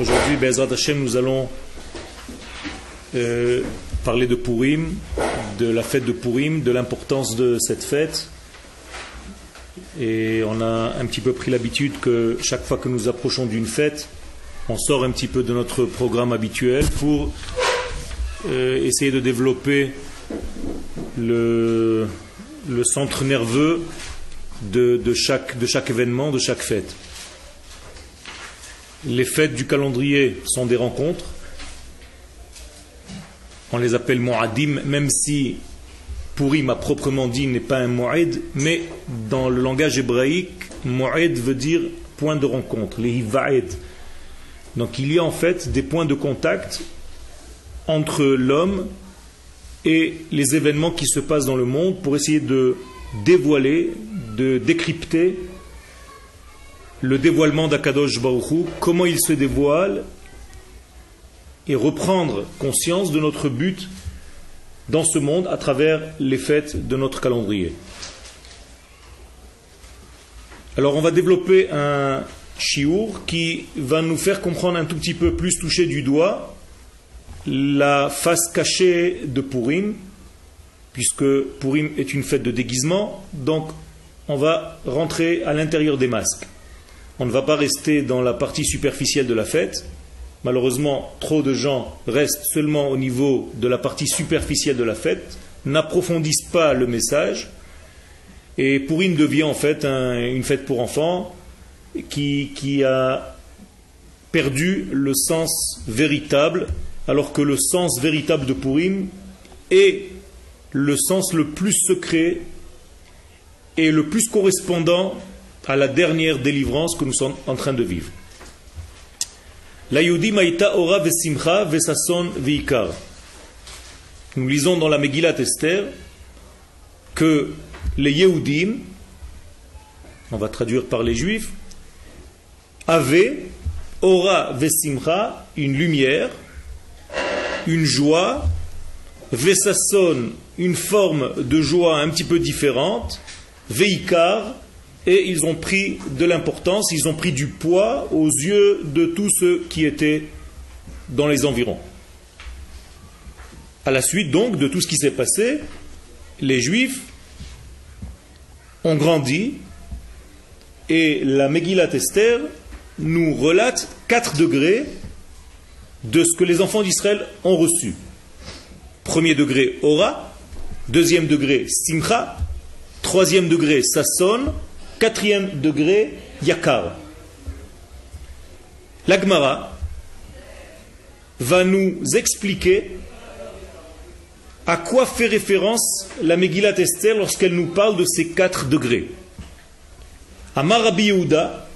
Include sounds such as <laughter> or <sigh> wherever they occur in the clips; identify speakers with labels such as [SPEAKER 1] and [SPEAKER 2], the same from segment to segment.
[SPEAKER 1] Aujourd'hui, Bezrat Hashem, nous allons euh, parler de Purim, de la fête de Purim, de l'importance de cette fête. Et on a un petit peu pris l'habitude que chaque fois que nous approchons d'une fête, on sort un petit peu de notre programme habituel pour euh, essayer de développer le, centre nerveux de chaque événement, de chaque fête. Les fêtes du calendrier sont des rencontres. On les appelle mu'adim, même si Purim à proprement dit n'est pas un mu'id, mais dans le langage hébraïque, mu'id veut dire point de rencontre, les hiva'id. Donc il y a en fait des points de contact entre l'homme et les événements qui se passent dans le monde pour essayer de dévoiler, de décrypter le dévoilement d'Akadosh Baruchou, comment il se dévoile et reprendre conscience de notre but dans ce monde à travers les fêtes de notre calendrier. Alors on va développer un chiour qui va nous faire comprendre un tout petit peu plus toucher du doigt la face cachée de Purim, puisque Purim est une fête de déguisement, donc on va rentrer à l'intérieur des masques. On ne va pas rester dans la partie superficielle de la fête. Malheureusement, trop de gens restent seulement au niveau de la partie superficielle de la fête, n'approfondissent pas le message, et Purim devient en fait une fête pour enfants qui, qui a perdu le sens véritable alors que le sens véritable de Purim est le sens le plus secret et le plus correspondant à la dernière délivrance que nous sommes en train de vivre. Nous lisons dans la Megillat Esther que les Yehudim, on va traduire par les Juifs, avaient Ora Vesimcha, une lumière, une joie, Vesasson, une forme de joie un petit peu différente, Veikar, et ils ont pris de l'importance, ils ont pris du poids aux yeux de tous ceux qui étaient dans les environs. À la suite donc de tout ce qui s'est passé, les Juifs ont grandi et la Megillat Esther nous relate quatre degrés de ce que les enfants d'Israël ont reçu. Premier degré, Ora. Deuxième degré, Simcha. Troisième degré, Sasson. Quatrième degré, Yakar. L'Agmara va nous expliquer à quoi fait référence la Megillat Esther lorsqu'elle nous parle de ces quatre degrés. Amar Rabbi Yehuda,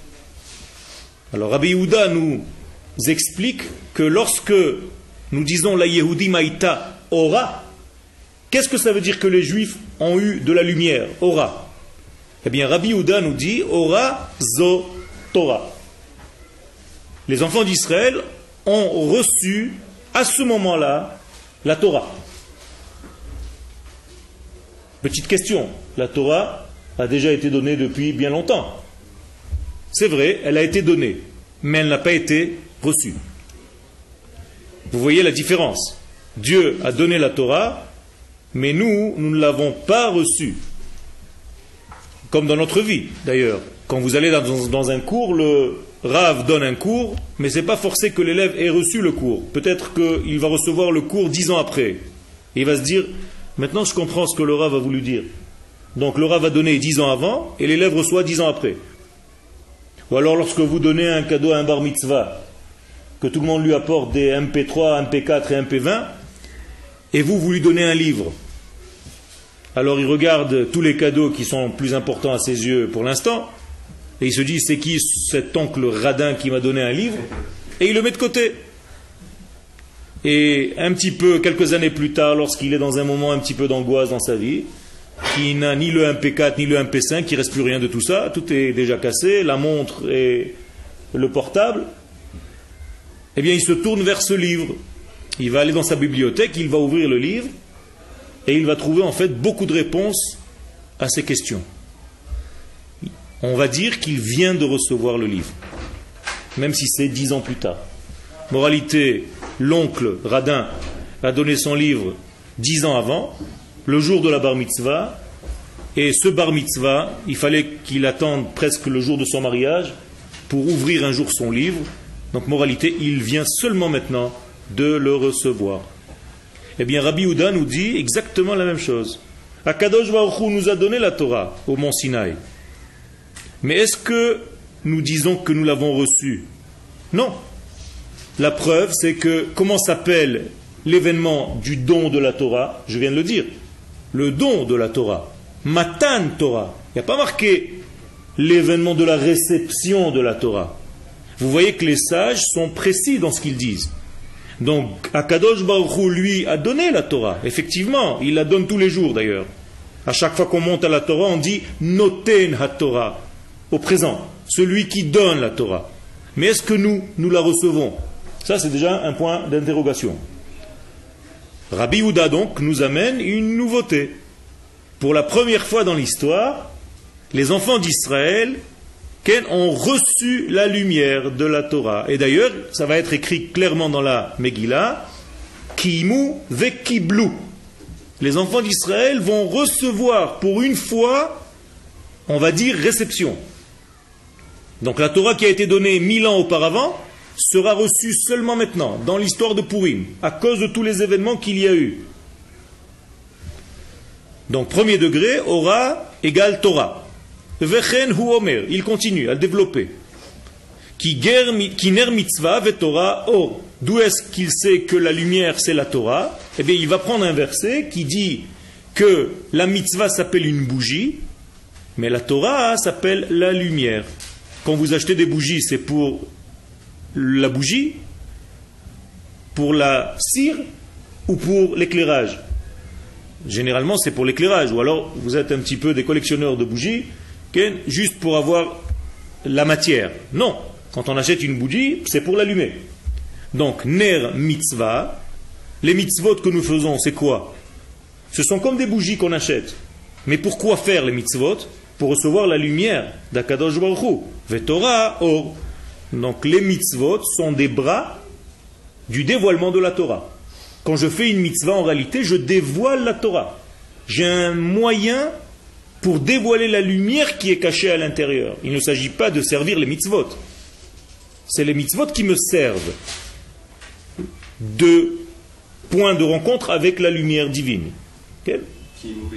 [SPEAKER 1] alors Rabbi Yehuda nous explique que lorsque nous disons la Yehudi Maïta Ora, qu'est-ce que ça veut dire que les Juifs ont eu de la lumière? Ora. Eh bien, Rabbi Houda nous dit Ora Zo Torah. Les enfants d'Israël ont reçu à ce moment-là la Torah. Petite question, la Torah a déjà été donnée depuis bien longtemps. C'est vrai, elle a été donnée, mais elle n'a pas été reçue. Vous voyez la différence. Dieu a donné la Torah, mais nous, nous ne l'avons pas reçue. Comme dans notre vie, d'ailleurs. Quand vous allez dans, un cours, le Rav donne un cours, mais ce n'est pas forcé que l'élève ait reçu le cours. Peut-être qu'il va recevoir le cours dix ans après. Et il va se dire, maintenant je comprends ce que le Rav a voulu dire. Donc le Rav a donné dix ans avant, et l'élève reçoit dix ans après. Ou alors lorsque vous donnez un cadeau à un bar mitzvah, que tout le monde lui apporte des MP3, MP4 et MP20, et vous, vous lui donnez un livre. Alors il regarde tous les cadeaux qui sont plus importants à ses yeux pour l'instant, et il se dit, c'est qui cet oncle radin qui m'a donné un livre? Et il le met de côté. Et un petit peu, quelques années plus tard, lorsqu'il est dans un moment un petit peu d'angoisse dans sa vie, qui n'a ni le MP4 ni le MP5, qui reste plus rien de tout ça, tout est déjà cassé, la montre et le portable, eh bien il se tourne vers ce livre. Il va aller dans sa bibliothèque, il va ouvrir le livre, et il va trouver en fait beaucoup de réponses à ces questions. On va dire qu'il vient de recevoir le livre. même si c'est dix ans plus tard. Moralité, l'oncle Radin a donné son livre dix ans avant, le jour de la bar mitzvah, et ce bar mitzvah, il fallait qu'il attende presque le jour de son mariage pour ouvrir un jour son livre. Donc moralité, il vient seulement maintenant de le recevoir. Eh bien, Rabbi Houda nous dit exactement la même chose. Akadosh Baruch nous a donné la Torah au mont Sinaï. Mais est-ce que nous disons que nous l'avons reçue? Non. La preuve, c'est que comment s'appelle l'événement du don de la Torah? Je viens de le dire. Le don de la Torah. Matan Torah. Il n'y a pas marqué l'événement de la réception de la Torah. Vous voyez que les sages sont précis dans ce qu'ils disent. Donc, Akadosh Baruch lui, a donné la Torah. Effectivement, il la donne tous les jours d'ailleurs. À chaque fois qu'on monte à la Torah, on dit Noten ha-Torah, au présent, celui qui donne la Torah. Mais est-ce que nous, nous la recevons? Ça, c'est déjà un point d'interrogation. Rabbi Houda, donc, nous amène une nouveauté. Pour la première fois dans l'histoire, les enfants d'Israël ont reçu la lumière de la Torah. Et d'ailleurs, ça va être écrit clairement dans la Megillah, Kimu vekiblu. Les enfants d'Israël vont recevoir pour une fois, on va dire, réception. Donc la Torah qui a été donnée mille ans auparavant sera reçue seulement maintenant, dans l'histoire de Purim, à cause de tous les événements qu'il y a eu. Donc premier degré, aura égale Torah. Vechen omer, il continue à développer. Qui ner mitzvah Torah or. D'où est-ce qu'il sait que la lumière c'est la Torah Eh bien, il va prendre un verset qui dit que la mitzvah s'appelle une bougie, mais la Torah s'appelle la lumière. Quand vous achetez des bougies, c'est pour la bougie, pour la cire ou pour l'éclairage? Généralement, c'est pour l'éclairage, ou alors vous êtes un petit peu des collectionneurs de bougies, juste pour avoir la matière. Non, quand on achète une bougie, c'est pour l'allumer. Donc, ner mitzvah, les mitzvot que nous faisons, c'est quoi? Ce sont comme des bougies qu'on achète. Mais pourquoi faire les mitzvot? Pour recevoir la lumière d'Akadosh Baruch Vetorah or. Donc les mitzvot sont des bras du dévoilement de la Torah. Quand je fais une mitzvah, en réalité, je dévoile la Torah. J'ai un moyen pour dévoiler la lumière qui est cachée à l'intérieur. Il ne s'agit pas de servir les mitzvot. C'est les mitzvot qui me servent de point de rencontre avec la lumière divine. Okay? Qui mouve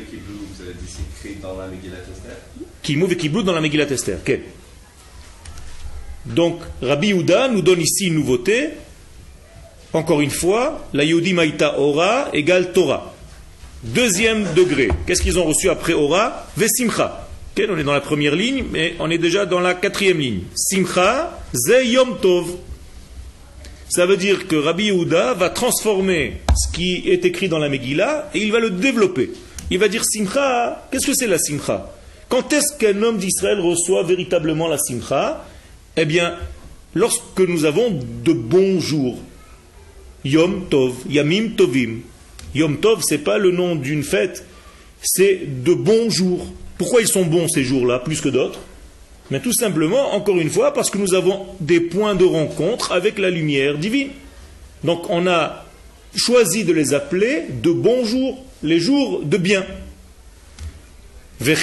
[SPEAKER 1] et dans la Megillat Esther. Donc, Rabbi Houda nous donne ici une nouveauté. Encore une fois, la Yehudi Maïta Ora égale Torah. Deuxième degré, qu'est-ce qu'ils ont reçu après Ora Vesimcha. on est dans la première ligne, mais on est déjà dans la quatrième ligne. Simcha, ze yom tov. Ça veut dire que Rabbi Yehuda va transformer ce qui est écrit dans la Megillah et il va le développer. Il va dire Simcha, qu'est-ce que c'est la Simcha? Quand est-ce qu'un homme d'Israël reçoit véritablement la Simcha? Eh bien, lorsque nous avons de bons jours. Yom Tov, Yamim Tovim. Yom Tov, ce n'est pas le nom d'une fête, c'est de bons jours. Pourquoi ils sont bons ces jours-là, plus que d'autres? Mais tout simplement, encore une fois, parce que nous avons des points de rencontre avec la lumière divine. Donc on a choisi de les appeler de bons jours, les jours de bien. Et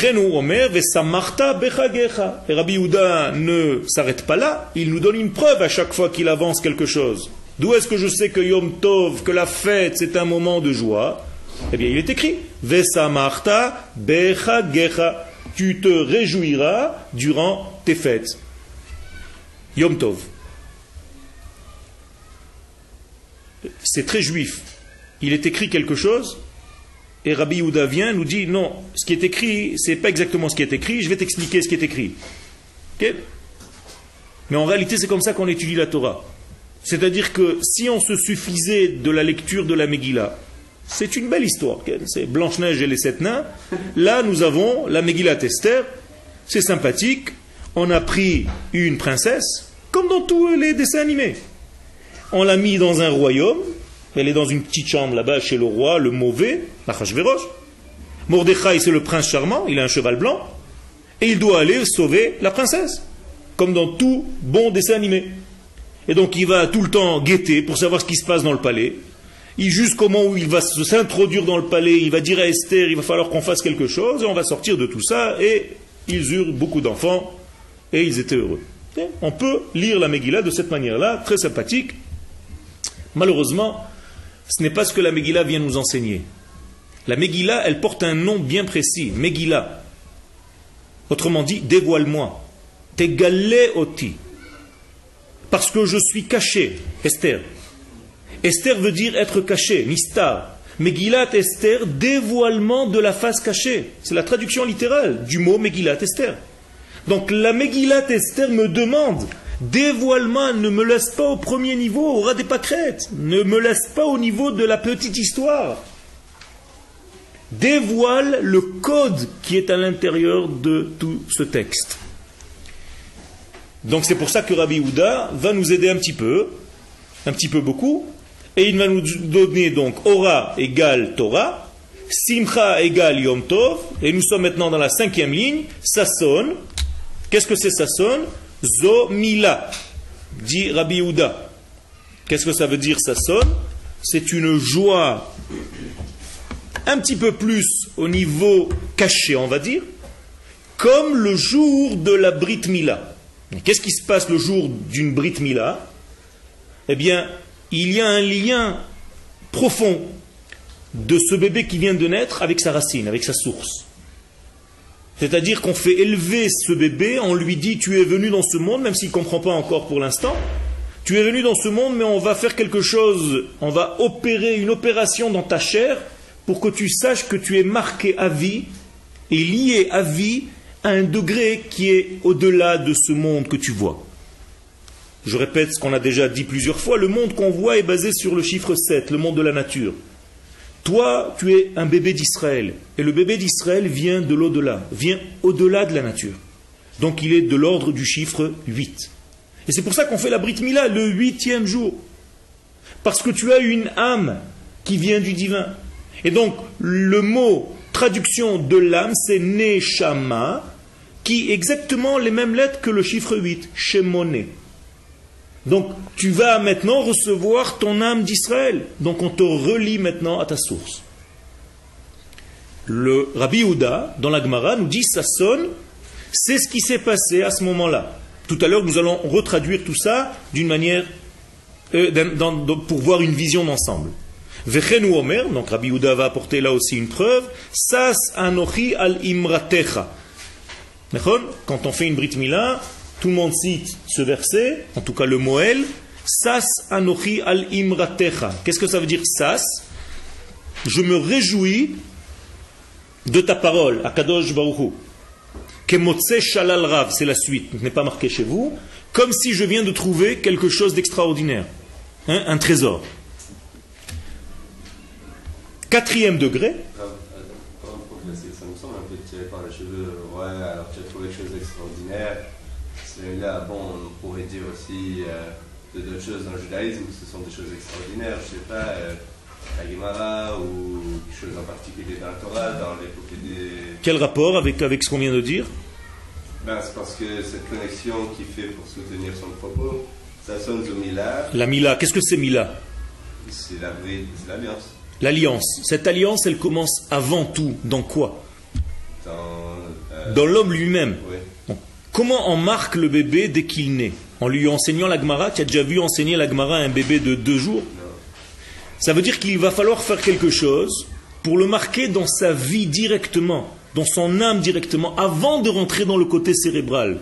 [SPEAKER 1] Rabbi Houda ne s'arrête pas là, il nous donne une preuve à chaque fois qu'il avance quelque chose. D'où est-ce que je sais que Yom Tov, que la fête, c'est un moment de joie? Eh bien, il est écrit Vesa Marta Becha Gecha. Tu te réjouiras durant tes fêtes. Yom Tov. C'est très juif. Il est écrit quelque chose, et Rabbi Yehuda vient, nous dit non, ce qui est écrit, c'est pas exactement ce qui est écrit, je vais t'expliquer ce qui est écrit. Mais en réalité, c'est comme ça qu'on étudie la Torah. C'est-à-dire que si on se suffisait de la lecture de la Megillah, c'est une belle histoire, c'est Blanche-Neige et les sept nains. Là, nous avons la Megillah Tester, c'est sympathique. On a pris une princesse, comme dans tous les dessins animés. On l'a mis dans un royaume, elle est dans une petite chambre là-bas chez le roi, le mauvais, Achashverosh. Mordechai, c'est le prince charmant, il a un cheval blanc, et il doit aller sauver la princesse, comme dans tout bon dessin animé. Et donc il va tout le temps guetter pour savoir ce qui se passe dans le palais. Jusqu'au moment où il va s'introduire dans le palais, il va dire à Esther, il va falloir qu'on fasse quelque chose, et on va sortir de tout ça, et ils eurent beaucoup d'enfants, et ils étaient heureux. on peut lire la Megillah de cette manière-là, très sympathique. Malheureusement, ce n'est pas ce que la Megillah vient nous enseigner. La Megillah, elle porte un nom bien précis, Megillah. Autrement dit, dévoile-moi. Tegalé oti. Parce que je suis caché, Esther. Esther veut dire être caché, mistar. Megillat Esther, dévoilement de la face cachée. C'est la traduction littérale du mot Megillat Esther. Donc la Megillat Esther me demande, dévoilement, ne me laisse pas au premier niveau, au ras des pâquerettes. Ne me laisse pas au niveau de la petite histoire. Dévoile le code qui est à l'intérieur de tout ce texte. Donc c'est pour ça que Rabbi Houda va nous aider un petit peu, un petit peu beaucoup, et il va nous donner donc Ora égale Torah, Simcha égale Yom Tov, et nous sommes maintenant dans la cinquième ligne, Sasson. Qu'est-ce que c'est Sasson Zomila, dit Rabbi Houda. Qu'est-ce que ça veut dire Sasson C'est une joie un petit peu plus au niveau caché, on va dire, comme le jour de la Brit Mila. Qu'est-ce qui se passe le jour d'une Brit Mila? Eh bien, il y a un lien profond de ce bébé qui vient de naître avec sa racine, avec sa source. C'est-à-dire qu'on fait élever ce bébé, on lui dit tu es venu dans ce monde, même s'il ne comprend pas encore pour l'instant, tu es venu dans ce monde, mais on va faire quelque chose, on va opérer une opération dans ta chair pour que tu saches que tu es marqué à vie et lié à vie un degré qui est au-delà de ce monde que tu vois. Je répète ce qu'on a déjà dit plusieurs fois, le monde qu'on voit est basé sur le chiffre 7, le monde de la nature. Toi, tu es un bébé d'Israël, et le bébé d'Israël vient de l'au-delà, vient au-delà de la nature. Donc il est de l'ordre du chiffre 8. Et c'est pour ça qu'on fait la Brit Mila le huitième jour. Parce que tu as une âme qui vient du divin. Et donc le mot traduction de l'âme, c'est Neshama, qui exactement les mêmes lettres que le chiffre 8, Shemone. Donc tu vas maintenant recevoir ton âme d'Israël. Donc on te relie maintenant à ta source. Le Rabbi Houda, dans la Gemara, nous dit ça sonne, c'est ce qui s'est passé à ce moment-là. Tout à l'heure, nous allons retraduire tout ça d'une manière euh, pour voir une vision d'ensemble. Vechenu Omer, donc Rabbi Houda va apporter là aussi une preuve, Sas anochi al imratecha. Quand on fait une Brit Mila, tout le monde cite ce verset, en tout cas le Moël, Sas anochi al imratecha. Qu'est-ce que ça veut dire Sas? Je me réjouis de ta parole, Akadosh Baruchu. Kemotse shalal rav, c'est la suite, n'est pas marqué chez vous, comme si je viens de trouver quelque chose d'extraordinaire, hein, un trésor. Quatrième degré,
[SPEAKER 2] ça me semble un peu tiré par les cheveux. Ouais, alors tu as trouvé quelque d'extraordinaire. Celui-là, bon, on pourrait dire aussi euh, de d'autres choses dans le judaïsme, ce sont des choses extraordinaires. Je sais pas, euh, la Gemara ou quelque chose en particulier dans la Torah, dans l'époque des.
[SPEAKER 1] Quel rapport avec, avec ce qu'on vient de dire?
[SPEAKER 2] Ben, C'est parce que cette connexion qui fait pour soutenir son propos, ça sonne au Mila.
[SPEAKER 1] La Mila, qu'est-ce que c'est Mila?
[SPEAKER 2] C'est l'alliance.
[SPEAKER 1] L'alliance. Cette alliance, elle commence avant tout. Dans quoi?
[SPEAKER 2] Dans, euh,
[SPEAKER 1] Dans l'homme lui-même.
[SPEAKER 2] oui.
[SPEAKER 1] Comment on marque le bébé dès qu'il naît En lui enseignant la Gemara Tu as déjà vu enseigner la Gemara à un bébé de deux jours Ça veut dire qu'il va falloir faire quelque chose pour le marquer dans sa vie directement, dans son âme directement, avant de rentrer dans le côté cérébral.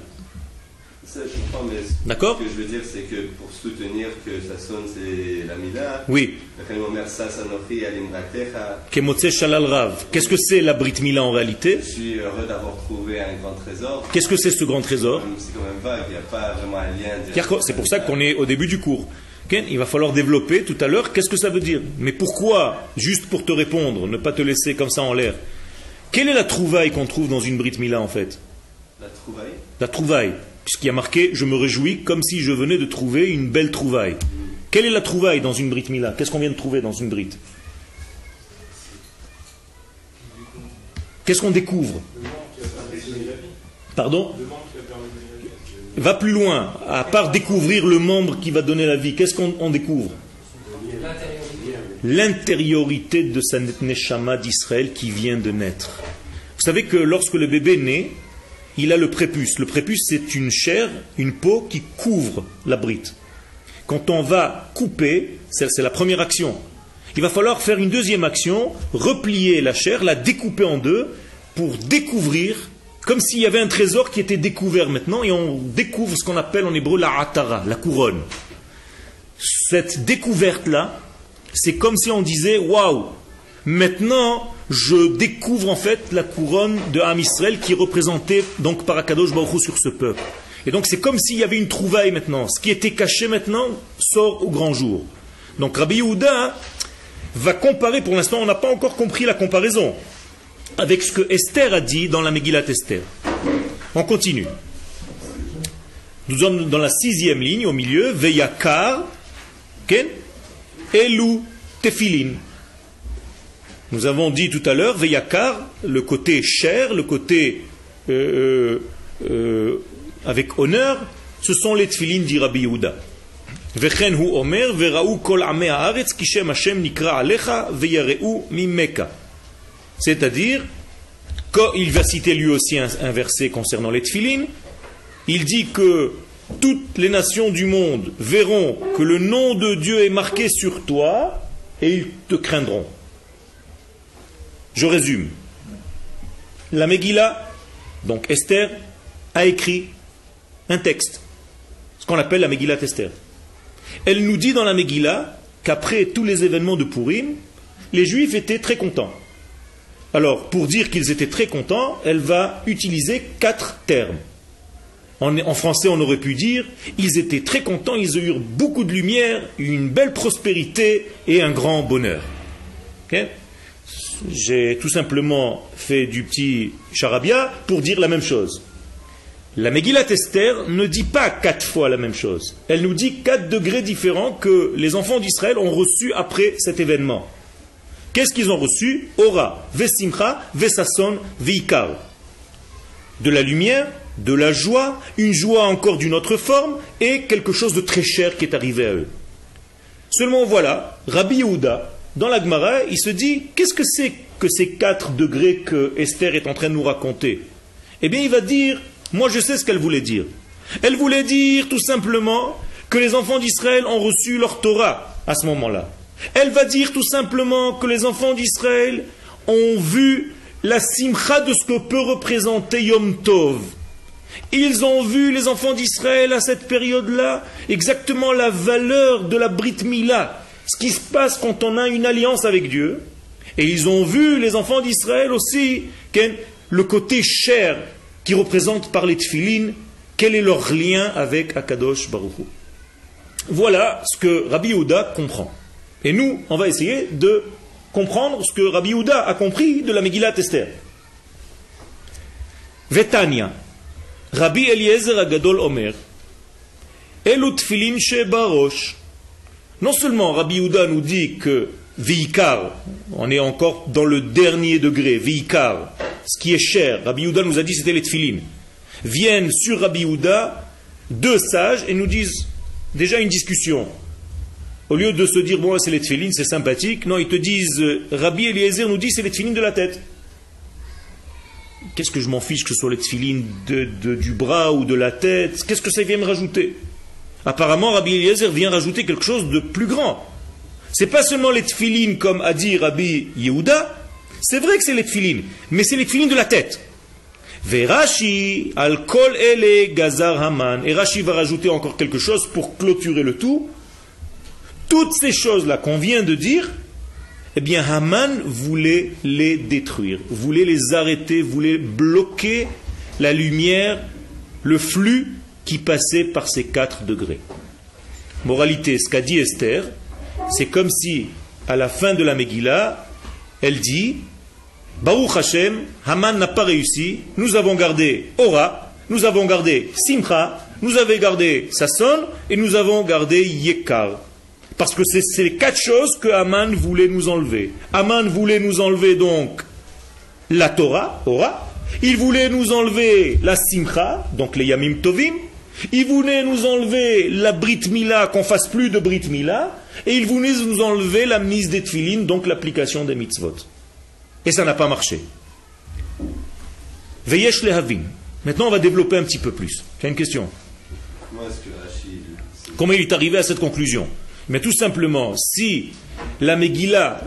[SPEAKER 2] Ça, je comprends, mais ce
[SPEAKER 1] D'accord
[SPEAKER 2] que je veux dire, c'est que pour soutenir que ça sonne, c'est la Mila.
[SPEAKER 1] Oui. Qu'est-ce que c'est la Brit Mila en réalité?
[SPEAKER 2] Je suis heureux d'avoir trouvé un grand trésor.
[SPEAKER 1] Qu'est-ce que c'est ce grand trésor?
[SPEAKER 2] C'est quand même vague, il n'y a pas vraiment un lien. direct.
[SPEAKER 1] Car C'est pour ça qu'on est au début du cours. Il va falloir développer tout à l'heure qu'est-ce que ça veut dire? Mais pourquoi Juste pour te répondre, ne pas te laisser comme ça en l'air? Quelle est la trouvaille qu'on trouve dans une Brit Mila en fait?
[SPEAKER 2] La trouvaille?
[SPEAKER 1] La trouvaille. Puisqu'il y a marqué Je me réjouis comme si je venais de trouver une belle trouvaille. Quelle est la trouvaille dans une Brit Mila? Qu'est-ce qu'on vient de trouver dans une Brit Qu'est-ce qu'on découvre? Pardon? Va plus loin. À part découvrir le membre qui va donner la vie, qu'est-ce qu'on découvre? L'intériorité de sa neshama d'Israël qui vient de naître. Vous savez que lorsque le bébé naît, il a le prépuce. Le prépuce, c'est une chair, une peau qui couvre la brite. Quand on va couper, c'est la première action. Il va falloir faire une deuxième action, replier la chair, la découper en deux, pour découvrir, comme s'il y avait un trésor qui était découvert maintenant, et on découvre ce qu'on appelle en hébreu la atara, la couronne. Cette découverte-là, c'est comme si on disait Waouh, maintenant je découvre en fait la couronne de Ham qui est représentée donc par Akadosh sur ce peuple. Et donc c'est comme s'il y avait une trouvaille maintenant. Ce qui était caché maintenant sort au grand jour. Donc Rabbi Yehuda va comparer, pour l'instant on n'a pas encore compris la comparaison, avec ce que Esther a dit dans la Megillat Esther. On continue. Nous sommes dans la sixième ligne, au milieu, Veyakar, Ken, Elu, Tefilin. Nous avons dit tout à l'heure, Veyakar, le côté cher, le côté euh, euh, euh, avec honneur, ce sont les tefilin dit Rabbi Yehuda. C'est-à-dire, quand il va citer lui aussi un, un verset concernant les tefilin, il dit que toutes les nations du monde verront que le nom de Dieu est marqué sur toi et ils te craindront. Je résume. La Megillah, donc Esther, a écrit un texte, ce qu'on appelle la Megillah Esther. Elle nous dit dans la Megillah qu'après tous les événements de Purim, les Juifs étaient très contents. Alors, pour dire qu'ils étaient très contents, elle va utiliser quatre termes. En, français, on aurait pu dire ils étaient très contents, ils eurent beaucoup de lumière, une belle prospérité et un grand bonheur. J'ai tout simplement fait du petit charabia pour dire la même chose. La Megillat Esther ne dit pas quatre fois la même chose. Elle nous dit quatre degrés différents que les enfants d'Israël ont reçus après cet événement. Qu'est-ce qu'ils ont reçu? Ora, Vesimcha, Vesason, Veikar. De la lumière, de la joie, une joie encore d'une autre forme, et quelque chose de très cher qui est arrivé à eux. Seulement voilà, Rabbi Yehuda, dans la Gemara, il se dit, qu'est-ce que c'est que ces quatre degrés que Esther est en train de nous raconter? Eh bien, il va dire, moi je sais ce qu'elle voulait dire. Elle voulait dire tout simplement que les enfants d'Israël ont reçu leur Torah à ce moment-là. Elle va dire tout simplement que les enfants d'Israël ont vu la simcha de ce que peut représenter Yom Tov. Ils ont vu, les enfants d'Israël, à cette période-là, exactement la valeur de la Brit Mila, ce qui se passe quand on a une alliance avec Dieu. Et ils ont vu, les enfants d'Israël aussi, le côté cher qui représente par les tfilines, quel est leur lien avec Akadosh Baruch Voilà ce que Rabbi Yehuda comprend. Et nous, on va essayer de comprendre ce que Rabbi Yehuda a compris de la Megillat Esther. Vetania, Rabbi Eliezer Agadol Omer, Elutfilin Shebarosh. Non seulement Rabbi Yehuda nous dit que Vikar, on est encore dans le dernier degré, Vikar, ce qui est cher, Rabbi Yehuda nous a dit c'était les tfilin, viennent sur Rabbi Yehuda deux sages et nous disent déjà une discussion. Au lieu de se dire, bon, c'est les tfilin, c'est sympathique, non, ils te disent, Rabbi Eliezer nous dit c'est les tfilin de la tête. Qu'est-ce que je m'en fiche que ce soit les tfilines du bras ou de la tête? Qu'est-ce que ça vient me rajouter? Apparemment, Rabbi Eliezer vient rajouter quelque chose de plus grand. C'est pas seulement les tfilines comme a dit Rabbi Yehuda, c'est vrai que c'est les tfilines, mais c'est les tfilines de la tête. Verashi al kol ele gazar haman. Et Rashi va rajouter encore quelque chose pour clôturer le tout. Toutes ces choses-là qu'on vient de dire, eh bien Haman voulait les détruire, voulait les arrêter, voulait bloquer la lumière, le flux qui passait par ces quatre degrés. Moralité, ce qu'a dit Esther, c'est comme si, à la fin de la Megillah, elle dit Baruch Hashem, Haman n'a pas réussi, nous avons gardé Ora, nous avons gardé Simcha, nous avons gardé Sasson et nous avons gardé Yekar. Parce que c'est les quatre choses que Haman voulait nous enlever. Haman voulait nous enlever donc la Torah, Torah. Il voulait nous enlever la Simcha, donc les Yamim Tovim. Il voulait nous enlever la Brit Mila, qu'on fasse plus de Brit Mila, et il voulait nous enlever la mise des tfilines, donc l'application des mitzvot. Et ça n'a pas marché. Veyesh lehavin. Maintenant, on va développer un petit peu plus. J'ai une question.
[SPEAKER 2] Comment est-ce que Rachid. c'est-
[SPEAKER 1] Comment il est arrivé à cette conclusion Mais tout simplement, si la Megillah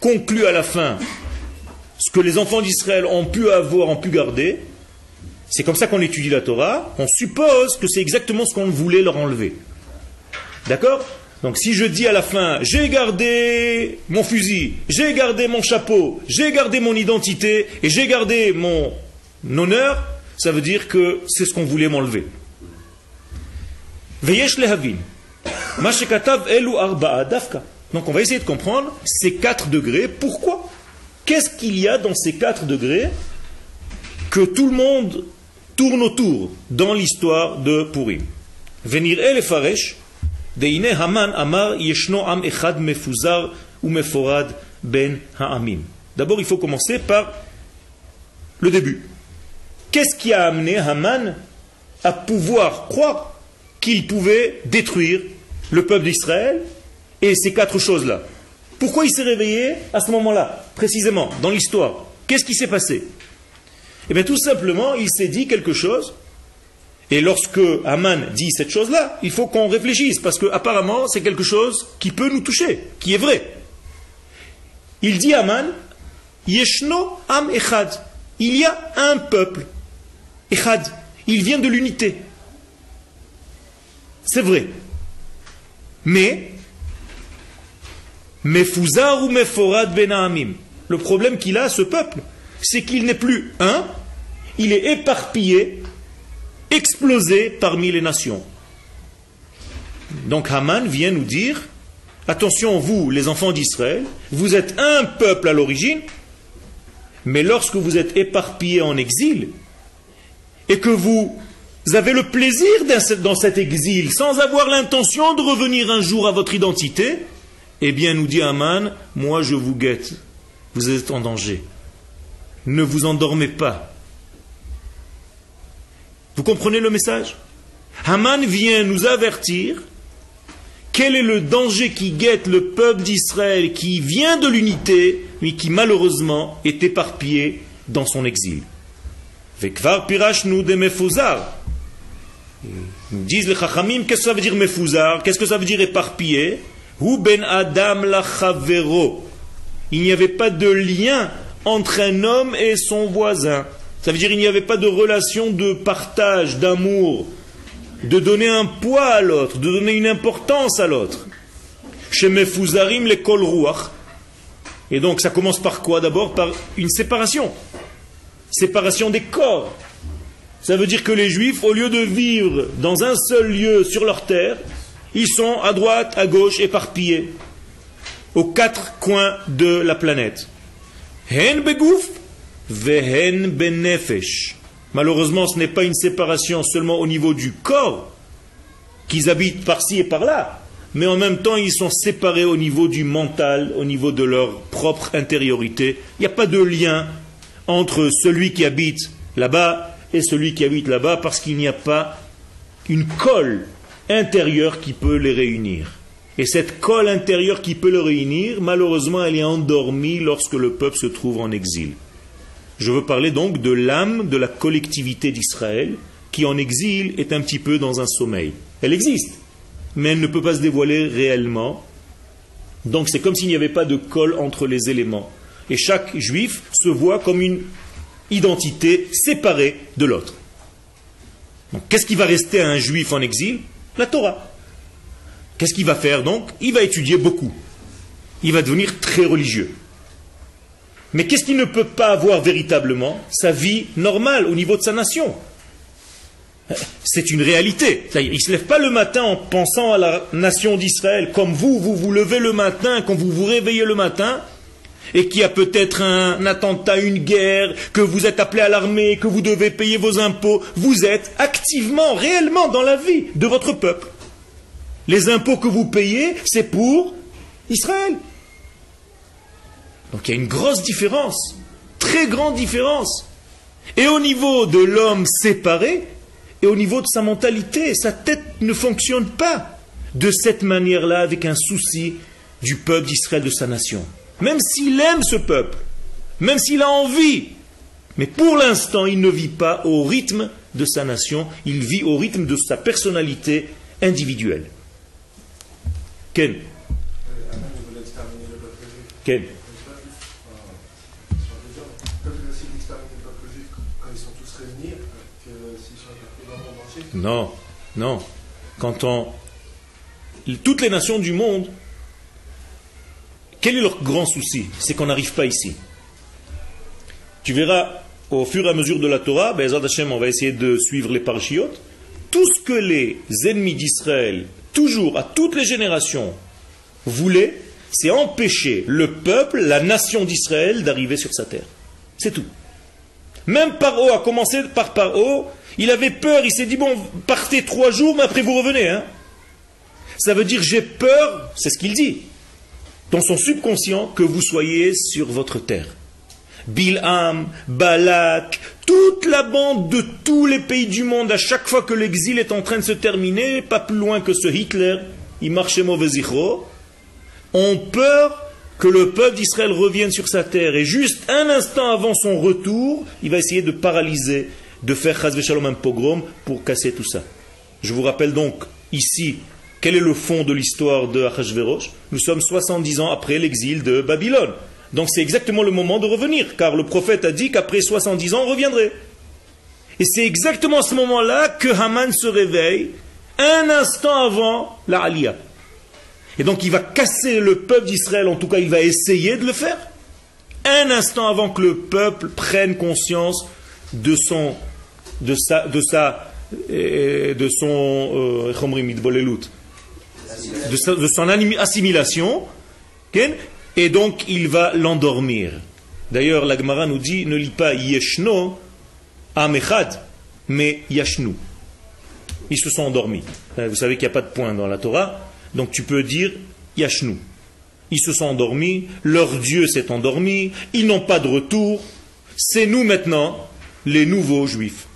[SPEAKER 1] conclut à la fin ce que les enfants d'Israël ont pu avoir, ont pu garder, c'est comme ça qu'on étudie la Torah, on suppose que c'est exactement ce qu'on voulait leur enlever. D'accord? Donc si je dis à la fin, j'ai gardé mon fusil, j'ai gardé mon chapeau, j'ai gardé mon identité et j'ai gardé mon honneur, ça veut dire que c'est ce qu'on voulait m'enlever. Veyesh lehavin. Ma shekatav elu arba'a dafka. Donc on va essayer de comprendre ces quatre degrés. Pourquoi? Qu'est-ce qu'il y a dans ces quatre degrés que tout le monde tourne autour dans l'histoire de Purim Venir el faresh deine Haman amar yeshno am echad mefuzar ou meforad ben ha'amim. D'abord, il faut commencer par le début. Qu'est-ce qui a amené Haman à pouvoir croire qu'il pouvait détruire le peuple d'Israël et ces quatre choses-là? Pourquoi il s'est réveillé à ce moment-là, précisément, dans l'histoire? Qu'est-ce qui s'est passé? Eh bien, tout simplement, il s'est dit quelque chose. Et lorsque Haman dit cette chose-là, il faut qu'on réfléchisse, parce qu'apparemment, c'est quelque chose qui peut nous toucher, qui est vrai. Il dit Haman, Yeshno Am Echad. Il y a un peuple. Echad. Il vient de l'unité. C'est vrai. Mais, Mefuzar ou Meforad Ben Ha'amim. Le problème qu'il a, ce peuple, c'est qu'il n'est plus un, il est éparpillé, explosé parmi les nations. Donc Haman vient nous dire, attention vous, les enfants d'Israël, vous êtes un peuple à l'origine, mais lorsque vous êtes éparpillés en exil, et que vous avez le plaisir dans cet exil, sans avoir l'intention de revenir un jour à votre identité, eh bien, nous dit Haman, moi je vous guette, vous êtes en danger. Ne vous endormez pas. Vous comprenez le message? Haman vient nous avertir quel est le danger qui guette le peuple d'Israël qui vient de l'unité, mais qui malheureusement est éparpillé dans son exil. Vekvar pirashnu de mefuzar. Nous disent les chachamim, qu'est-ce que ça veut dire mefuzar Qu'est-ce que ça veut dire éparpillé? Hu ben adam la. Il n'y avait pas de lien entre un homme et son voisin. Ça veut dire qu'il n'y avait pas de relation de partage, d'amour, de donner un poids à l'autre, de donner une importance à l'autre. Chez Mefuzarim, les kol ruach. Et donc ça commence par quoi? D'abord par une séparation. Séparation des corps. Ça veut dire que les juifs, au lieu de vivre dans un seul lieu sur leur terre, ils sont à droite, à gauche, éparpillés, aux quatre coins de la planète. Hen begouf, vehen benefesh. Malheureusement, ce n'est pas une séparation seulement au niveau du corps, qu'ils habitent par-ci et par-là, mais en même temps, ils sont séparés au niveau du mental, au niveau de leur propre intériorité. Il n'y a pas de lien entre celui qui habite là-bas et celui qui habite là-bas parce qu'il n'y a pas une colle intérieure qui peut les réunir. Et cette colle intérieure qui peut le réunir, malheureusement, elle est endormie lorsque le peuple se trouve en exil. Je veux parler donc de l'âme de la collectivité d'Israël qui en exil est un petit peu dans un sommeil. Elle existe, mais elle ne peut pas se dévoiler réellement. Donc c'est comme s'il n'y avait pas de colle entre les éléments. Et chaque juif se voit comme une identité séparée de l'autre. Qu'est-ce qui va rester à un juif en exil? La Torah. Qu'est-ce qu'il va faire donc? Il va étudier beaucoup. Il va devenir très religieux. Mais qu'est-ce qu'il ne peut pas avoir véritablement? Sa vie normale au niveau de sa nation. C'est une réalité. Il ne se lève pas le matin en pensant à la nation d'Israël comme vous, vous vous levez le matin, quand vous vous réveillez le matin, et qu'il y a peut-être un attentat, une guerre, que vous êtes appelé à l'armée, que vous devez payer vos impôts. Vous êtes activement, réellement dans la vie de votre peuple. Les impôts que vous payez, c'est pour Israël. Donc il y a une grosse différence, très grande différence. Et au niveau de l'homme séparé, et au niveau de sa mentalité. Sa tête ne fonctionne pas de cette manière-là avec un souci du peuple d'Israël, de sa nation. Même s'il aime ce peuple, même s'il a envie, mais pour l'instant, il ne vit pas au rythme de sa nation, il vit au rythme de sa personnalité individuelle. Ken Ken Non, non. Quand on... Toutes les nations du monde, quel est leur grand souci? C'est qu'on n'arrive pas ici. Tu verras au fur et à mesure de la Torah, ben, on va essayer de suivre les parchiotes. Tout ce que les ennemis d'Israël, toujours, à toutes les générations, voulaient, c'est empêcher le peuple, la nation d'Israël, d'arriver sur sa terre. C'est tout. Même Paro, a commencé par Paro, il avait peur, il s'est dit, bon, partez trois jours, mais après vous revenez. Hein. Ça veut dire, j'ai peur, c'est ce qu'il dit, dans son subconscient, que vous soyez sur votre terre. Bilham, Balak, toute la bande de tous les pays du monde, à chaque fois que l'exil est en train de se terminer, pas plus loin que ce Hitler, il marchait mauvais ont peur que le peuple d'Israël revienne sur sa terre. Et juste un instant avant son retour, il va essayer de paralyser, de faire Chazve Shalom un pogrom pour casser tout ça. Je vous rappelle donc ici quel est le fond de l'histoire de Achashverosh? Nous sommes 70 ans après l'exil de Babylone. Donc c'est exactement le moment de revenir, car le prophète a dit qu'après 70 ans, on reviendrait. Et c'est exactement à ce moment-là que Haman se réveille, un instant avant la Aliyah. Et donc il va casser le peuple d'Israël, en tout cas il va essayer de le faire, un instant avant que le peuple prenne conscience de son, de sa, de sa, euh, de son, euh, de, son assimilation, et donc il va l'endormir. D'ailleurs, la Gemara nous dit ne lis pas Yeshno Amechad, mais Yashnu. Ils se sont endormis. Vous savez qu'il n'y a pas de point dans la Torah. Donc tu peux dire Yashnu. Ils se sont endormis, leur Dieu s'est endormi, ils n'ont pas de retour. C'est nous maintenant, les nouveaux juifs.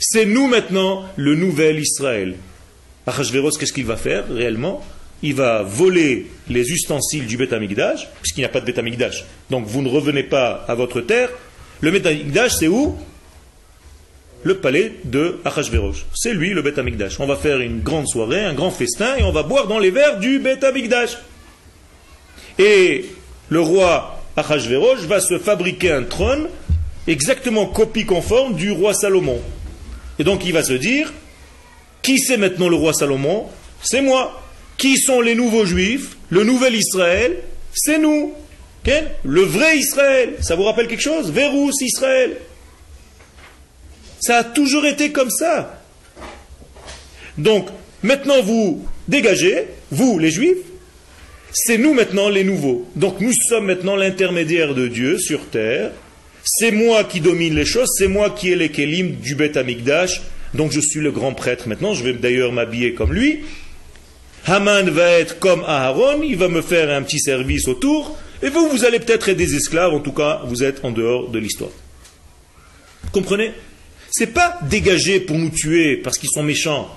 [SPEAKER 1] C'est nous maintenant, le nouvel Israël. Achashveros, qu'est-ce qu'il va faire réellement? Il va voler les ustensiles du Beth Amikdash, puisqu'il n'y a pas de Beth. Donc vous ne revenez pas à votre terre. Le Beth c'est où? Le palais de Achashverosh. C'est lui le Beth Amikdash. On va faire une grande soirée, un grand festin, et on va boire dans les verres du Beth Amikdash. Et le roi Achashverosh va se fabriquer un trône exactement copie conforme du roi Salomon. Et donc il va se dire, qui c'est maintenant le roi Salomon? C'est moi. Qui sont les nouveaux juifs? Le nouvel Israël C'est nous. Le vrai Israël. Ça vous rappelle quelque chose? Vérous Israël. Ça a toujours été comme ça. Donc, maintenant vous dégagez, vous les juifs, c'est nous maintenant les nouveaux. Donc nous sommes maintenant l'intermédiaire de Dieu sur terre. C'est moi qui domine les choses, c'est moi qui ai les kelim du Beth Amikdash. Donc je suis le grand prêtre maintenant, je vais d'ailleurs m'habiller comme lui. Haman va être comme Aharon, il va me faire un petit service autour. Et vous, vous allez peut-être être des esclaves, en tout cas, vous êtes en dehors de l'histoire. Comprenez? C'est pas dégager pour nous tuer parce qu'ils sont méchants.